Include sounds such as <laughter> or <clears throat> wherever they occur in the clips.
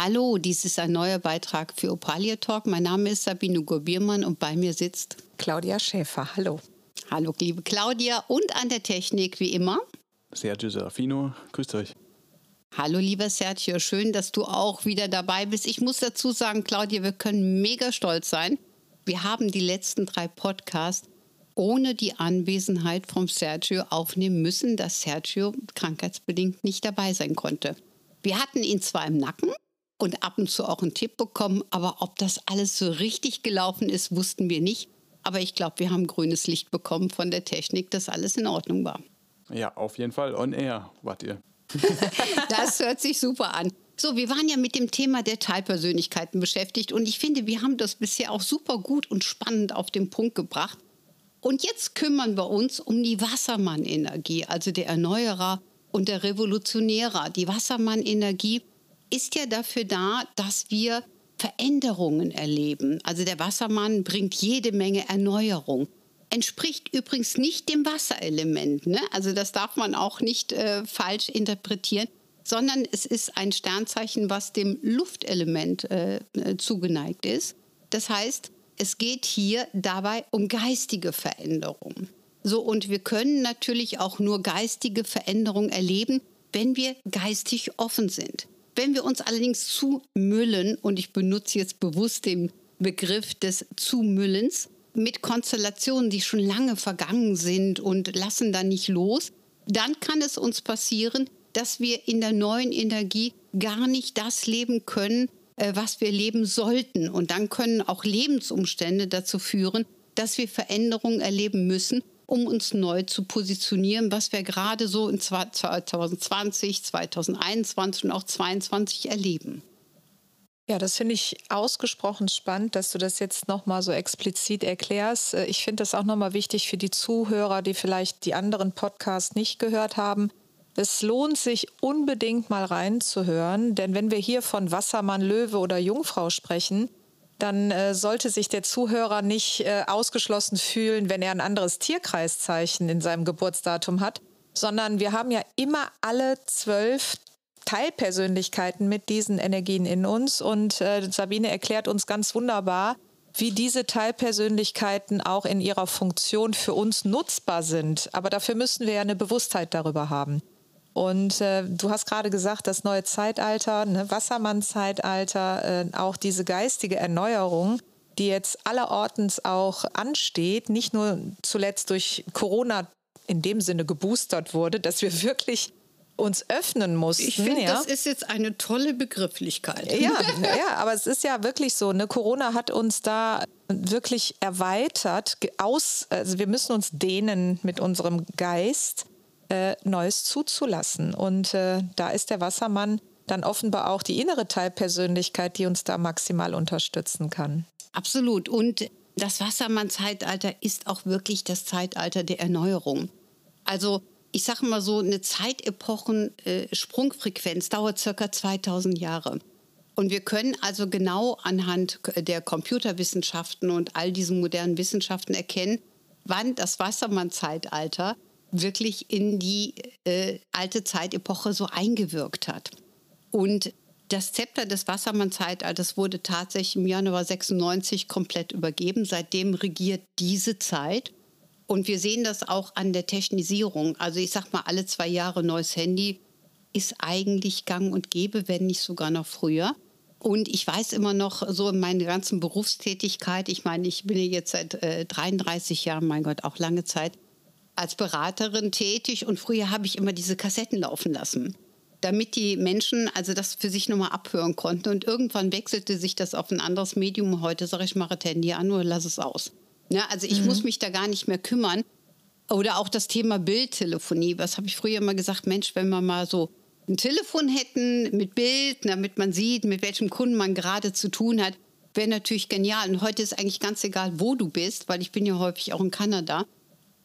Hallo, dies ist ein neuer Beitrag für Opalia Talk. Mein Name ist Sabine Gurbiermann und bei mir sitzt Claudia Schäfer. Hallo. Hallo, liebe Claudia und an der Technik wie immer. Sergio Serafino, grüßt euch. Hallo, lieber Sergio, schön, dass du auch wieder dabei bist. Ich muss dazu sagen, Claudia, wir können mega stolz sein. Wir haben die letzten drei Podcasts ohne die Anwesenheit von Sergio aufnehmen müssen, dass Sergio krankheitsbedingt nicht dabei sein konnte. Wir hatten ihn zwar im Nacken, und ab und zu auch einen Tipp bekommen. Aber ob das alles so richtig gelaufen ist, wussten wir nicht. Aber ich glaube, wir haben grünes Licht bekommen von der Technik, dass alles in Ordnung war. Ja, auf jeden Fall on air wart ihr. <laughs> das hört sich super an. So, wir waren ja mit dem Thema der Teilpersönlichkeiten beschäftigt und ich finde, wir haben das bisher auch super gut und spannend auf den Punkt gebracht. Und jetzt kümmern wir uns um die Wassermann-Energie, also der Erneuerer und der Revolutionärer. Die Wassermann-Energie ist ja dafür da, dass wir Veränderungen erleben. Also der Wassermann bringt jede Menge Erneuerung. Entspricht übrigens nicht dem Wasserelement. Ne? Also das darf man auch nicht äh, falsch interpretieren, sondern es ist ein Sternzeichen, was dem Luftelement äh, äh zugeneigt ist. Das heißt, es geht hier dabei um geistige Veränderungen. So, und wir können natürlich auch nur geistige Veränderungen erleben, wenn wir geistig offen sind. Wenn wir uns allerdings zumüllen, und ich benutze jetzt bewusst den Begriff des Zumüllens, mit Konstellationen, die schon lange vergangen sind und lassen dann nicht los, dann kann es uns passieren, dass wir in der neuen Energie gar nicht das leben können, äh, was wir leben sollten. Und dann können auch Lebensumstände dazu führen, dass wir Veränderungen erleben müssen, um uns neu zu positionieren, was wir gerade so in 2020, 2021 und auch 2022 erleben. Ja, das finde ich ausgesprochen spannend, dass du das jetzt nochmal so explizit erklärst. Äh, ich finde das auch nochmal wichtig für die Zuhörer, die vielleicht die anderen Podcasts nicht gehört haben. Es lohnt sich unbedingt mal reinzuhören, denn wenn wir hier von Wassermann, Löwe oder Jungfrau sprechen, dann äh, sollte sich der Zuhörer nicht äh, ausgeschlossen fühlen, wenn er ein anderes Tierkreiszeichen in seinem Geburtsdatum hat, sondern wir haben ja immer alle zwölf Teilpersönlichkeiten mit diesen Energien in uns. Und äh, Sabine erklärt uns ganz wunderbar, wie diese Teilpersönlichkeiten auch in ihrer Funktion für uns nutzbar sind. Aber dafür müssen wir ja eine Bewusstheit darüber haben. Und äh, du hast gerade gesagt, das neue Zeitalter, ne, Wassermann-Zeitalter, äh, auch diese geistige Erneuerung, die jetzt allerortens auch ansteht, nicht nur zuletzt durch Corona in dem Sinne geboostert wurde, dass wir wirklich uns öffnen mussten. Ich finde, ja. das ist jetzt eine tolle Begrifflichkeit. Ja, <laughs> ja, aber es ist ja wirklich so. Ne? Corona hat uns da wirklich erweitert. Aus, also wir müssen uns dehnen mit unserem Geist äh, Neues zuzulassen. Und äh, da ist der Wassermann dann offenbar auch die innere Teilpersönlichkeit, die uns da maximal unterstützen kann. Absolut. Und das Wassermann-Zeitalter ist auch wirklich das Zeitalter der Erneuerung. Also ich sage mal so, eine Zeitepochen-Sprungfrequenz äh, dauert circa 2000 Jahre. Und wir können also genau anhand der Computerwissenschaften und all diesen modernen Wissenschaften erkennen, wann das Wassermann-Zeitalter wirklich in die äh, alte Zeitepoche so eingewirkt hat. Und das Zepter des Wassermann-Zeitalters wurde tatsächlich im Januar 96 komplett übergeben. Seitdem regiert diese Zeit. Und wir sehen das auch an der Technisierung. Also ich sag mal, alle zwei Jahre neues Handy ist eigentlich gang und gäbe, wenn nicht sogar noch früher. Und ich weiß immer noch so in meiner ganzen Berufstätigkeit, ich meine, ich bin jetzt seit äh, 33 Jahren, mein Gott, auch lange Zeit, als Beraterin tätig und früher habe ich immer diese Kassetten laufen lassen, damit die Menschen also das für sich nochmal abhören konnten. Und irgendwann wechselte sich das auf ein anderes Medium. Heute sage ich, mache Handy an oder lass es aus. Ja, also ich mhm. muss mich da gar nicht mehr kümmern. Oder auch das Thema Bildtelefonie. Was habe ich früher immer gesagt? Mensch, wenn wir mal so ein Telefon hätten mit Bild, damit man sieht, mit welchem Kunden man gerade zu tun hat, wäre natürlich genial. Und heute ist eigentlich ganz egal, wo du bist, weil ich bin ja häufig auch in Kanada.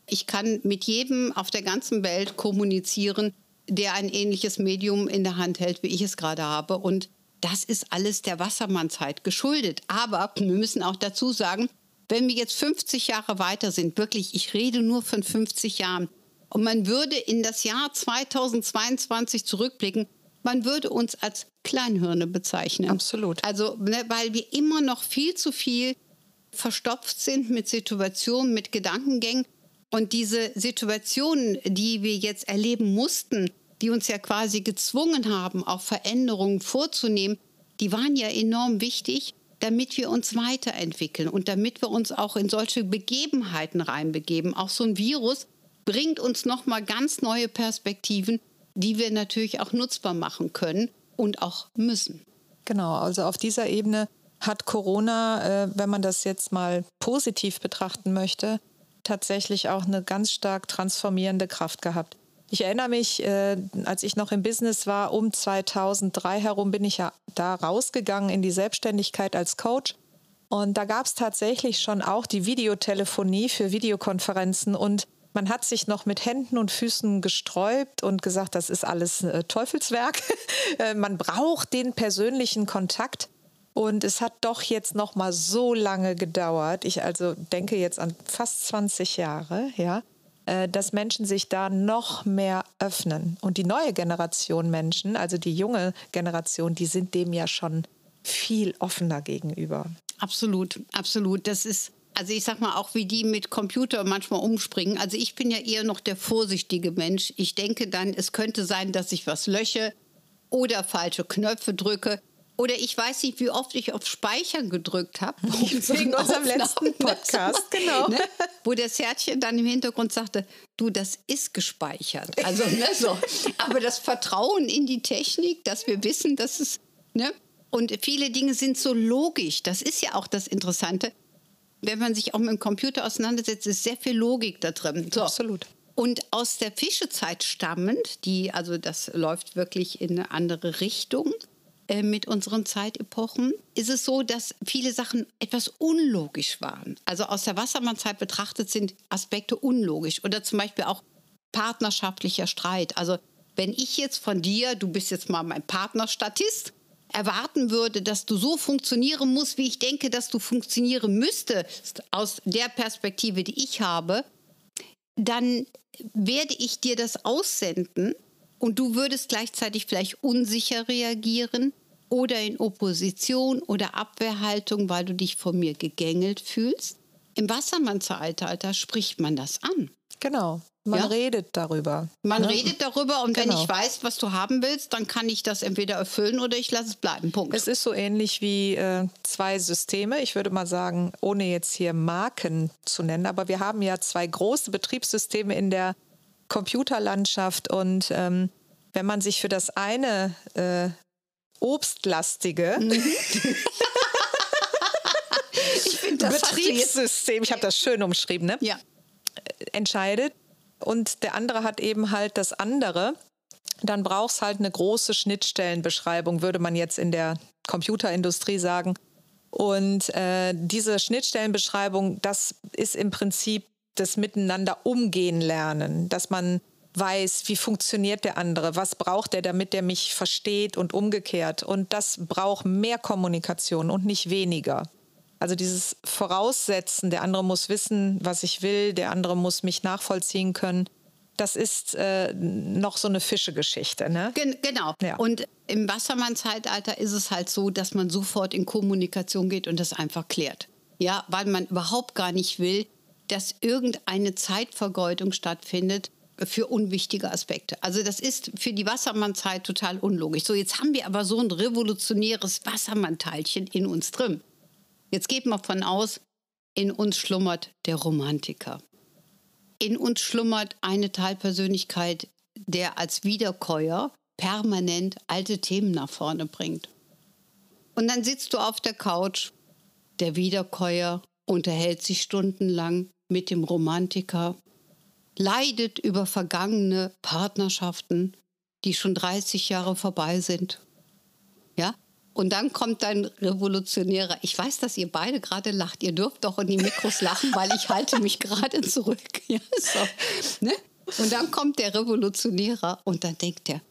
Ich kann mit jedem auf der ganzen Welt kommunizieren, der ein ähnliches Medium in der Hand hält, wie ich es gerade habe. Und das ist alles der Wassermannzeit geschuldet. Aber wir müssen auch dazu sagen, wenn wir jetzt 50 Jahre weiter sind, wirklich, ich rede nur von 50 Jahren, und man würde in das Jahr 2022 zurückblicken, man würde uns als Kleinhirne bezeichnen. Absolut. Also, ne, weil wir immer noch viel zu viel verstopft sind mit Situationen, mit Gedankengängen. Und diese Situationen, die wir jetzt erleben mussten, die uns ja quasi gezwungen haben, auch Veränderungen vorzunehmen, die waren ja enorm wichtig, damit wir uns weiterentwickeln und damit wir uns auch in solche Begebenheiten reinbegeben. Auch so ein Virus bringt uns nochmal ganz neue Perspektiven, die wir natürlich auch nutzbar machen können und auch müssen. Genau, also auf dieser Ebene hat Corona, äh, wenn man das jetzt mal positiv betrachten möchte, tatsächlich auch eine ganz stark transformierende Kraft gehabt. Ich erinnere mich, äh, als ich noch im Business war, um 2003 herum bin ich ja da rausgegangen in die Selbstständigkeit als Coach. Und da gab es tatsächlich schon auch die Videotelefonie für Videokonferenzen und man hat sich noch mit Händen und Füßen gesträubt und gesagt, das ist alles äh, Teufelswerk. <laughs> Äh, man braucht den persönlichen Kontakt. Und es hat doch jetzt noch mal so lange gedauert. Ich also denke jetzt an fast 20 Jahre, ja, äh, dass Menschen sich da noch mehr öffnen. Und die neue Generation Menschen, also die junge Generation, die sind dem ja schon viel offener gegenüber. Absolut, absolut. Das ist also ich sag mal auch, wie die mit Computer manchmal umspringen. Also ich bin ja eher noch der vorsichtige Mensch. Ich denke dann, es könnte sein, dass ich was lösche oder falsche Knöpfe drücke. Oder ich weiß nicht, wie oft ich auf Speichern gedrückt habe. <laughs> Wegen unserem letzten <laughs> Podcast, genau. Ne? Wo das Herzchen dann im Hintergrund sagte, du, das ist gespeichert. Also, ne, so. <laughs> Aber das Vertrauen in die Technik, dass wir wissen, dass es, ne? Und viele Dinge sind so logisch. Das ist ja auch das Interessante wenn man sich auch mit dem Computer auseinandersetzt, ist sehr viel Logik da drin. So. Absolut. Und aus der Fischezeit stammend, die, also das läuft wirklich in eine andere Richtung mit unseren Zeitepochen, ist es so, dass viele Sachen etwas unlogisch waren. Also aus der Wassermannzeit betrachtet sind Aspekte unlogisch. Oder zum Beispiel auch partnerschaftlicher Streit. Also wenn ich jetzt von dir, du bist jetzt mal mein Partnerstatist, erwarten würde, dass du so funktionieren musst, wie ich denke, dass du funktionieren müsstest, aus der Perspektive, die ich habe, dann werde ich dir das aussenden und du würdest gleichzeitig vielleicht unsicher reagieren oder in Opposition oder Abwehrhaltung, weil du dich von mir gegängelt fühlst. Im Wassermann-Zeitalter spricht man das an. Genau. Man ja? redet darüber. Man ne? redet darüber und genau. wenn ich weiß, was du haben willst, dann kann ich das entweder erfüllen oder ich lasse es bleiben. Punkt. Es ist so ähnlich wie äh, zwei Systeme. Ich würde mal sagen, ohne jetzt hier Marken zu nennen, aber wir haben ja zwei große Betriebssysteme in der Computerlandschaft und ähm, wenn man sich für das eine äh, obstlastige mhm. <laughs> Betriebssystem, ich habe das schön umschrieben, ne? Ja. entscheidet, und der andere hat eben halt das andere, dann braucht es halt eine große Schnittstellenbeschreibung, würde man jetzt in der Computerindustrie sagen. Und äh, diese Schnittstellenbeschreibung, das ist im Prinzip das Miteinander umgehen lernen, dass man weiß, wie funktioniert der andere, was braucht er, damit er mich versteht und umgekehrt. Und das braucht mehr Kommunikation und nicht weniger. Also dieses Voraussetzen, der andere muss wissen, was ich will, der andere muss mich nachvollziehen können. Das ist äh, noch so eine Fischegeschichte, ne? Gen genau. Ja. Und im Wassermann-Zeitalter ist es halt so, dass man sofort in Kommunikation geht und das einfach klärt. Ja, weil man überhaupt gar nicht will, dass irgendeine Zeitvergeudung stattfindet für unwichtige Aspekte. Also das ist für die Wassermann-Zeit total unlogisch. So, jetzt haben wir aber so ein revolutionäres Wassermann-Teilchen in uns drin. Jetzt geht man von aus, in uns schlummert der Romantiker. In uns schlummert eine Teilpersönlichkeit, der als Wiederkäuer permanent alte Themen nach vorne bringt. Und dann sitzt du auf der Couch, der Wiederkäuer unterhält sich stundenlang mit dem Romantiker, leidet über vergangene Partnerschaften, die schon 30 Jahre vorbei sind. Ja? Und dann kommt dein Revolutionärer. Ich weiß, dass ihr beide gerade lacht. Ihr dürft doch in die Mikros lachen, weil ich halte mich gerade zurück. <laughs> Ja, so. ne? Und dann kommt der Revolutionärer und dann denkt er,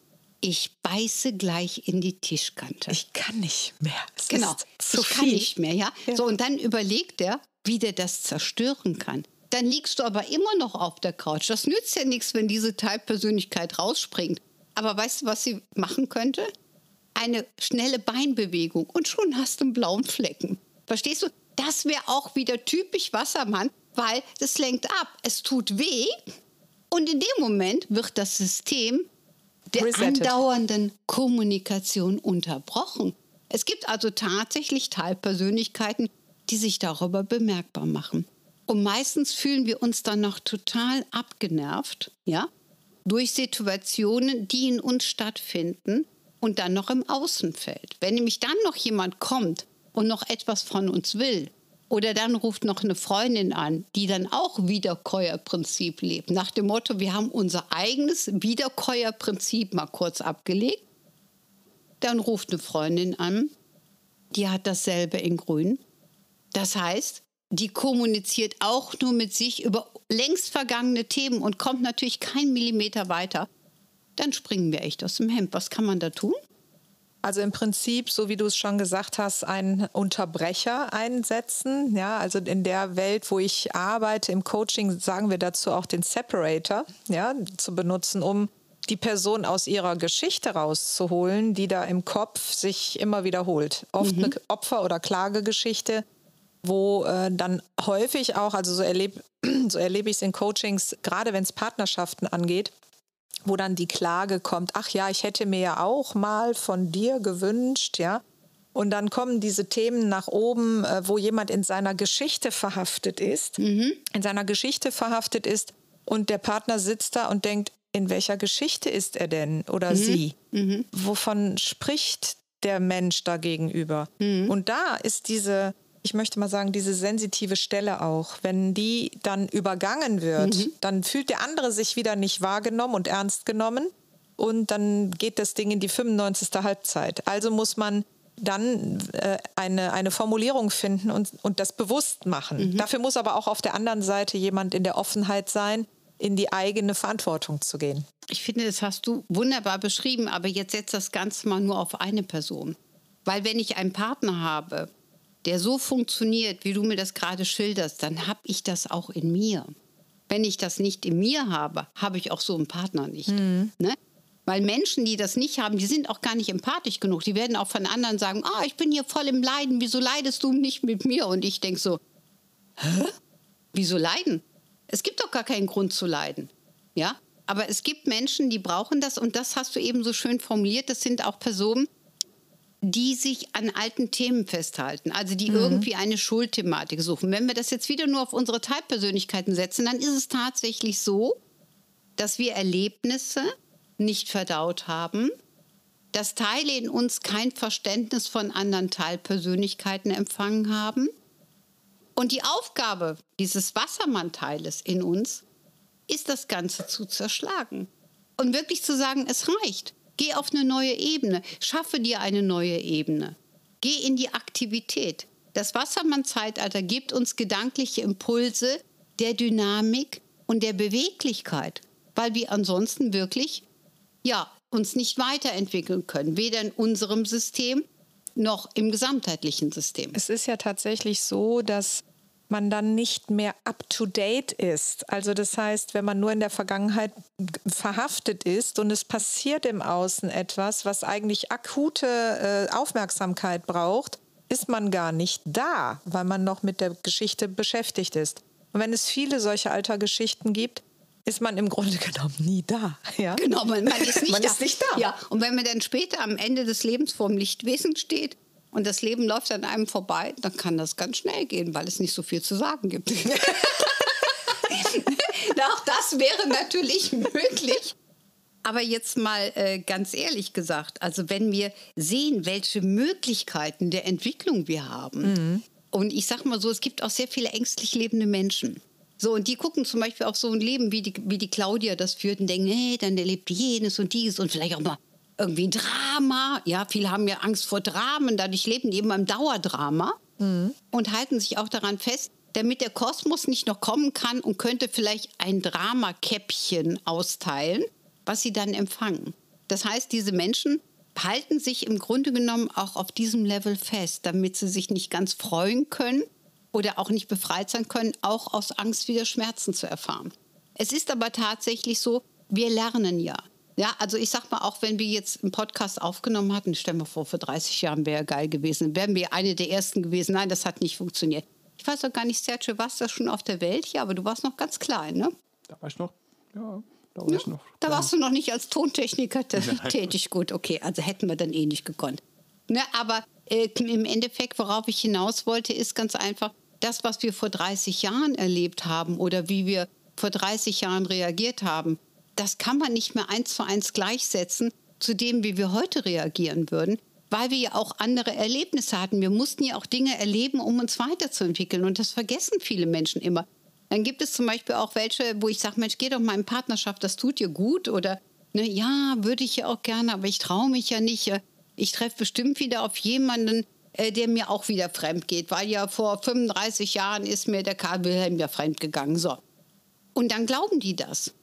ich beiße gleich in die Tischkante. Ich kann nicht mehr. Es genau, ich kann nicht mehr, ja? ja. So, und dann überlegt er, wie der das zerstören kann. Dann liegst du aber immer noch auf der Couch. Das nützt ja nichts, wenn diese Teilpersönlichkeit rausspringt. Aber weißt du, was sie machen könnte? Eine schnelle Beinbewegung und schon hast du einen blauen Flecken. Verstehst du? Das wäre auch wieder typisch Wassermann, weil das lenkt ab. Es tut weh und in dem Moment wird das System der Resetted. andauernden Kommunikation unterbrochen. Es gibt also tatsächlich Teilpersönlichkeiten, die sich darüber bemerkbar machen. Und meistens fühlen wir uns dann noch total abgenervt, ja, durch Situationen, die in uns stattfinden und dann noch im Außenfeld. Wenn nämlich dann noch jemand kommt und noch etwas von uns will, oder dann ruft noch eine Freundin an, die dann auch Wiederkäuerprinzip lebt. Nach dem Motto, wir haben unser eigenes Wiederkäuerprinzip mal kurz abgelegt. Dann ruft eine Freundin an, die hat dasselbe in Grün. Das heißt, die kommuniziert auch nur mit sich über längst vergangene Themen und kommt natürlich keinen Millimeter weiter. Dann springen wir echt aus dem Hemd. Was kann man da tun? Also im Prinzip, so wie du es schon gesagt hast, einen Unterbrecher einsetzen. Ja, also in der Welt, wo ich arbeite, im Coaching sagen wir dazu auch den Separator, ja, zu benutzen, um die Person aus ihrer Geschichte rauszuholen, die da im Kopf sich immer wiederholt. Oft mhm. eine Opfer- oder Klagegeschichte, wo äh, dann häufig auch, also so <clears throat> erlebe so erleb ich es in Coachings, gerade wenn es Partnerschaften angeht, wo dann die Klage kommt, ach ja, ich hätte mir ja auch mal von dir gewünscht, ja. Und dann kommen diese Themen nach oben, äh, wo jemand in seiner Geschichte verhaftet ist, mhm. in seiner Geschichte verhaftet ist und der Partner sitzt da und denkt, in welcher Geschichte ist er denn oder mhm. sie? Mhm. Wovon spricht der Mensch da gegenüber? Mhm. Und da ist diese ich möchte mal sagen, diese sensitive Stelle auch, wenn die dann übergangen wird, mhm. dann fühlt der andere sich wieder nicht wahrgenommen und ernst genommen und dann geht das Ding in die 95. Halbzeit. Also muss man dann äh, eine, eine Formulierung finden und, und das bewusst machen. Mhm. Dafür muss aber auch auf der anderen Seite jemand in der Offenheit sein, in die eigene Verantwortung zu gehen. Ich finde, das hast du wunderbar beschrieben, aber jetzt setzt das Ganze mal nur auf eine Person. Weil wenn ich einen Partner habe, der so funktioniert, wie du mir das gerade schilderst, dann habe ich das auch in mir. Wenn ich das nicht in mir habe, habe ich auch so einen Partner nicht. Mhm. Ne? Weil Menschen, die das nicht haben, die sind auch gar nicht empathisch genug. Die werden auch von anderen sagen, ah, ich bin hier voll im Leiden, wieso leidest du nicht mit mir? Und ich denke so, hä? Wieso leiden? Es gibt doch gar keinen Grund zu leiden. Ja? Aber es gibt Menschen, die brauchen das und das hast du eben so schön formuliert. Das sind auch Personen, die sich an alten Themen festhalten, also die mhm. irgendwie eine Schuldthematik suchen. Wenn wir das jetzt wieder nur auf unsere Teilpersönlichkeiten setzen, dann ist es tatsächlich so, dass wir Erlebnisse nicht verdaut haben, dass Teile in uns kein Verständnis von anderen Teilpersönlichkeiten empfangen haben. Und die Aufgabe dieses Wassermannteiles in uns ist, das Ganze zu zerschlagen und wirklich zu sagen, es reicht. Geh auf eine neue Ebene. Schaffe dir eine neue Ebene. Geh in die Aktivität. Das Wassermann-Zeitalter gibt uns gedankliche Impulse der Dynamik und der Beweglichkeit, weil wir ansonsten wirklich ja, uns nicht weiterentwickeln können, weder in unserem System noch im gesamtheitlichen System. Es ist ja tatsächlich so, dass man dann nicht mehr up-to-date ist. Also das heißt, wenn man nur in der Vergangenheit verhaftet ist und es passiert im Außen etwas, was eigentlich akute äh, Aufmerksamkeit braucht, ist man gar nicht da, weil man noch mit der Geschichte beschäftigt ist. Und wenn es viele solche alter Geschichten gibt, ist man im Grunde <laughs> genommen nie da. Ja? Genau, man, man, ist, nicht, <laughs> man da. ist nicht da. Ja, und wenn man dann später am Ende des Lebens vor dem Lichtwesen steht, und das Leben läuft an einem vorbei, dann kann das ganz schnell gehen, weil es nicht so viel zu sagen gibt. <laughs> Auch das wäre natürlich möglich. Aber jetzt mal äh, ganz ehrlich gesagt, also wenn wir sehen, welche Möglichkeiten der Entwicklung wir haben, mhm. und ich sage mal so, es gibt auch sehr viele ängstlich lebende Menschen. So, und die gucken zum Beispiel auf so ein Leben, wie die, wie die Claudia das führt und denken, hey, dann erlebt die jenes und dies und vielleicht auch mal irgendwie Drama. Ja, viele haben ja Angst vor Dramen, dadurch leben die immer im Dauerdrama mhm. und halten sich auch daran fest, damit der Kosmos nicht noch kommen kann und könnte vielleicht ein Dramakäppchen austeilen, was sie dann empfangen. Das heißt, diese Menschen halten sich im Grunde genommen auch auf diesem Level fest, damit sie sich nicht ganz freuen können oder auch nicht befreit sein können, auch aus Angst wieder Schmerzen zu erfahren. Es ist aber tatsächlich so, wir lernen ja. Ja, also ich sag mal, auch wenn wir jetzt einen Podcast aufgenommen hatten, stellen wir vor, vor 30 Jahren wäre geil gewesen, wären wir eine der ersten gewesen. Nein, das hat nicht funktioniert. Ich weiß auch gar nicht, Sergio, warst du schon auf der Welt? Ja, aber du warst noch ganz klein, ne? Da war ich noch, ja, da, war ja, ich noch da warst du noch nicht als Tontechniker tätig. Gut, okay, also hätten wir dann eh nicht gekonnt. Ne, aber äh, im Endeffekt, worauf ich hinaus wollte, ist ganz einfach, das, was wir vor 30 Jahren erlebt haben oder wie wir vor 30 Jahren reagiert haben, das kann man nicht mehr eins zu eins gleichsetzen zu dem, wie wir heute reagieren würden, weil wir ja auch andere Erlebnisse hatten. Wir mussten ja auch Dinge erleben, um uns weiterzuentwickeln. Und das vergessen viele Menschen immer. Dann gibt es zum Beispiel auch welche, wo ich sage, Mensch, geh doch mal in Partnerschaft, das tut dir gut. Oder, ne, ja, würde ich ja auch gerne, aber ich traue mich ja nicht. Ich treffe bestimmt wieder auf jemanden, äh, der mir auch wieder fremd geht, weil ja vor 35 Jahren ist mir der Karl Wilhelm ja fremd gegangen. So. Und dann glauben die das.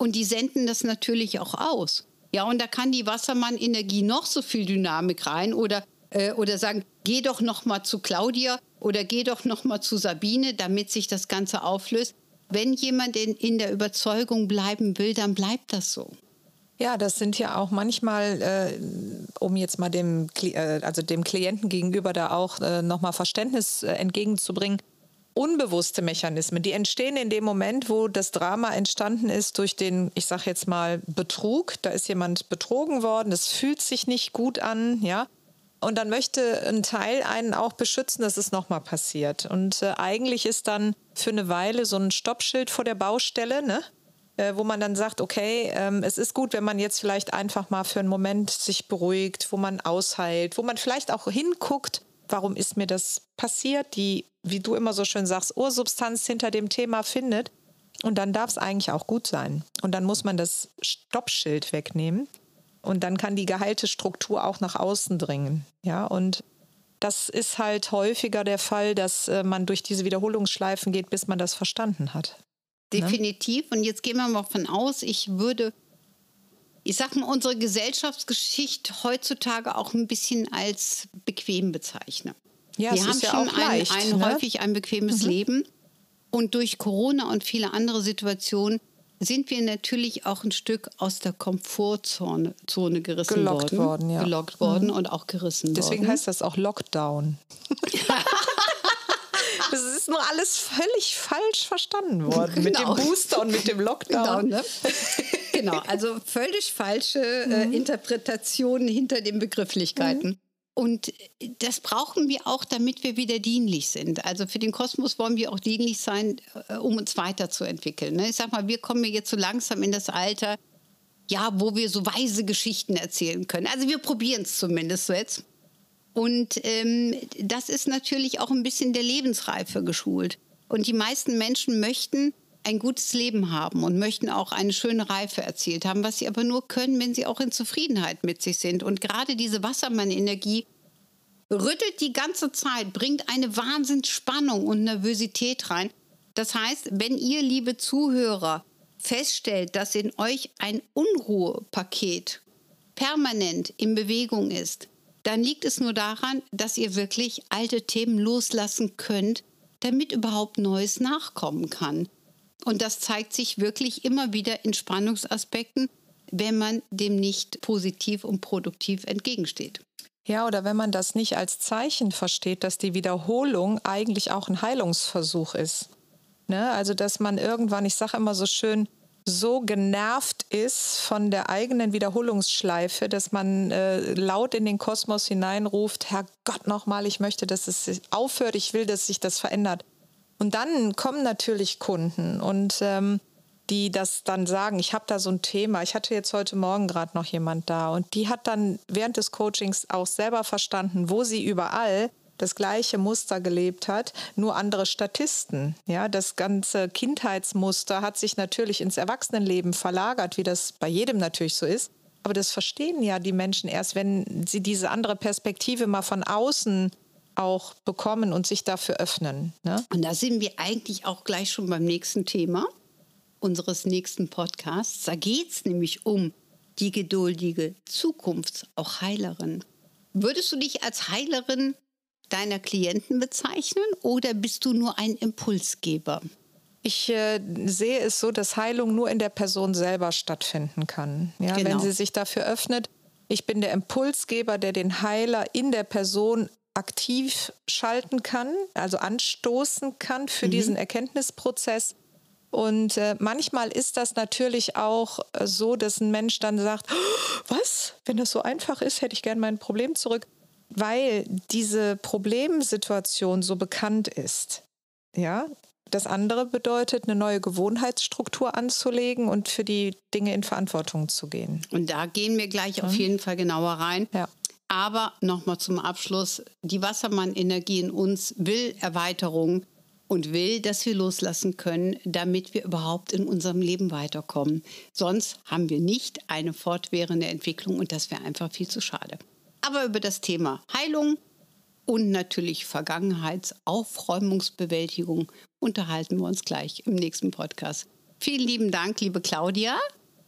Und die senden das natürlich auch aus. Ja, und da kann die Wassermann-Energie noch so viel Dynamik rein oder, äh, oder sagen, geh doch noch mal zu Claudia oder geh doch noch mal zu Sabine, damit sich das Ganze auflöst. Wenn jemand in, in der Überzeugung bleiben will, dann bleibt das so. Ja, das sind ja auch manchmal, äh, um jetzt mal dem, äh, also dem Klienten gegenüber da auch äh, nochmal Verständnis äh, entgegenzubringen, unbewusste Mechanismen, die entstehen in dem Moment, wo das Drama entstanden ist durch den, ich sage jetzt mal, Betrug. Da ist jemand betrogen worden, das fühlt sich nicht gut an, ja. Und dann möchte ein Teil einen auch beschützen, dass es nochmal passiert. Und äh, eigentlich ist dann für eine Weile so ein Stoppschild vor der Baustelle, ne? äh, wo man dann sagt, okay, ähm, es ist gut, wenn man jetzt vielleicht einfach mal für einen Moment sich beruhigt, wo man ausheilt, wo man vielleicht auch hinguckt, warum ist mir das passiert, die, wie du immer so schön sagst, Ursubstanz hinter dem Thema findet. Und dann darf es eigentlich auch gut sein. Und dann muss man das Stoppschild wegnehmen. Und dann kann die geheilte Struktur auch nach außen dringen. Ja, und das ist halt häufiger der Fall, dass äh, man durch diese Wiederholungsschleifen geht, bis man das verstanden hat. Ne? Definitiv. Ne? Und jetzt gehen wir mal von aus, ich würde, ich sag mal, unsere Gesellschaftsgeschichte heutzutage auch ein bisschen als bequem bezeichnen. Ja, wir haben ja schon ein, leicht, ein ne? häufig ein bequemes mhm. Leben. Und durch Corona und viele andere Situationen sind wir natürlich auch ein Stück aus der Komfortzone Zone gerissen gelockt worden. worden ja. Gelockt worden mhm. und auch gerissen Deswegen worden. heißt das auch Lockdown. <laughs> Das ist nur alles völlig falsch verstanden worden genau. mit dem genau. Booster und mit dem Lockdown. Genau, ne? <laughs> genau also völlig falsche äh, mhm. Interpretationen hinter den Begrifflichkeiten. Mhm. Und das brauchen wir auch, damit wir wieder dienlich sind. Also für den Kosmos wollen wir auch dienlich sein, äh, um uns weiterzuentwickeln. Ne? Ich sag mal, wir kommen jetzt so langsam in das Alter, ja, wo wir so weise Geschichten erzählen können. Also wir probieren es zumindest so jetzt. Und ähm, das ist natürlich auch ein bisschen der Lebensreife geschult. Und die meisten Menschen möchten ein gutes Leben haben und möchten auch eine schöne Reife erzielt haben, was sie aber nur können, wenn sie auch in Zufriedenheit mit sich sind. Und gerade diese Wassermann-Energie rüttelt die ganze Zeit, bringt eine Wahnsinnsspannung und Nervosität rein. Das heißt, wenn ihr, liebe Zuhörer, feststellt, dass in euch ein Unruhepaket permanent in Bewegung ist, dann liegt es nur daran, dass ihr wirklich alte Themen loslassen könnt, damit überhaupt Neues nachkommen kann. Und das zeigt sich wirklich immer wieder in Spannungsaspekten, wenn man dem nicht positiv und produktiv entgegensteht. Ja, oder wenn man das nicht als Zeichen versteht, dass die Wiederholung eigentlich auch ein Heilungsversuch ist. Ne? Also, dass man irgendwann, ich sage immer so schön, so genervt ist von der eigenen Wiederholungsschleife, dass man äh, laut in den Kosmos hineinruft, Herr Gott nochmal, ich möchte, dass es aufhört, ich will, dass sich das verändert. Und dann kommen natürlich Kunden und ähm, die das dann sagen, ich habe da so ein Thema. Ich hatte jetzt heute Morgen gerade noch jemand da und die hat dann während des Coachings auch selber verstanden, wo sie überall das gleiche Muster gelebt hat, nur andere Statisten. Ja, das ganze Kindheitsmuster hat sich natürlich ins Erwachsenenleben verlagert, wie das bei jedem natürlich so ist. Aber das verstehen ja die Menschen erst, wenn sie diese andere Perspektive mal von außen auch bekommen und sich dafür öffnen. Ne? Und da sind wir eigentlich auch gleich schon beim nächsten Thema unseres nächsten Podcasts. Da geht es nämlich um die geduldige Zukunfts-, auch Heilerin. Würdest du dich als Heilerin deiner Klienten bezeichnen oder bist du nur ein Impulsgeber? Ich äh, sehe es so, dass Heilung nur in der Person selber stattfinden kann. Ja, genau. Wenn sie sich dafür öffnet, ich bin der Impulsgeber, der den Heiler in der Person aktiv schalten kann, also anstoßen kann für mhm. diesen Erkenntnisprozess. Und äh, manchmal ist das natürlich auch äh, so, dass ein Mensch dann sagt, oh, was, wenn das so einfach ist, hätte ich gern mein Problem zurück, weil diese Problemsituation so bekannt ist. Ja, das andere bedeutet, eine neue Gewohnheitsstruktur anzulegen und für die Dinge in Verantwortung zu gehen. Und da gehen wir gleich mhm. auf jeden Fall genauer rein. Ja. Aber nochmal zum Abschluss, die Wassermann-Energie in uns will Erweiterung und will, dass wir loslassen können, damit wir überhaupt in unserem Leben weiterkommen. Sonst haben wir nicht eine fortwährende Entwicklung und das wäre einfach viel zu schade. Aber über das Thema Heilung und natürlich Vergangenheitsaufräumungsbewältigung unterhalten wir uns gleich im nächsten Podcast. Vielen lieben Dank, liebe Claudia,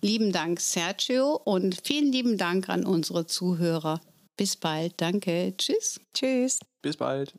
lieben Dank, Sergio und vielen lieben Dank an unsere Zuhörer. Bis bald. Danke. Tschüss. Tschüss. Bis bald.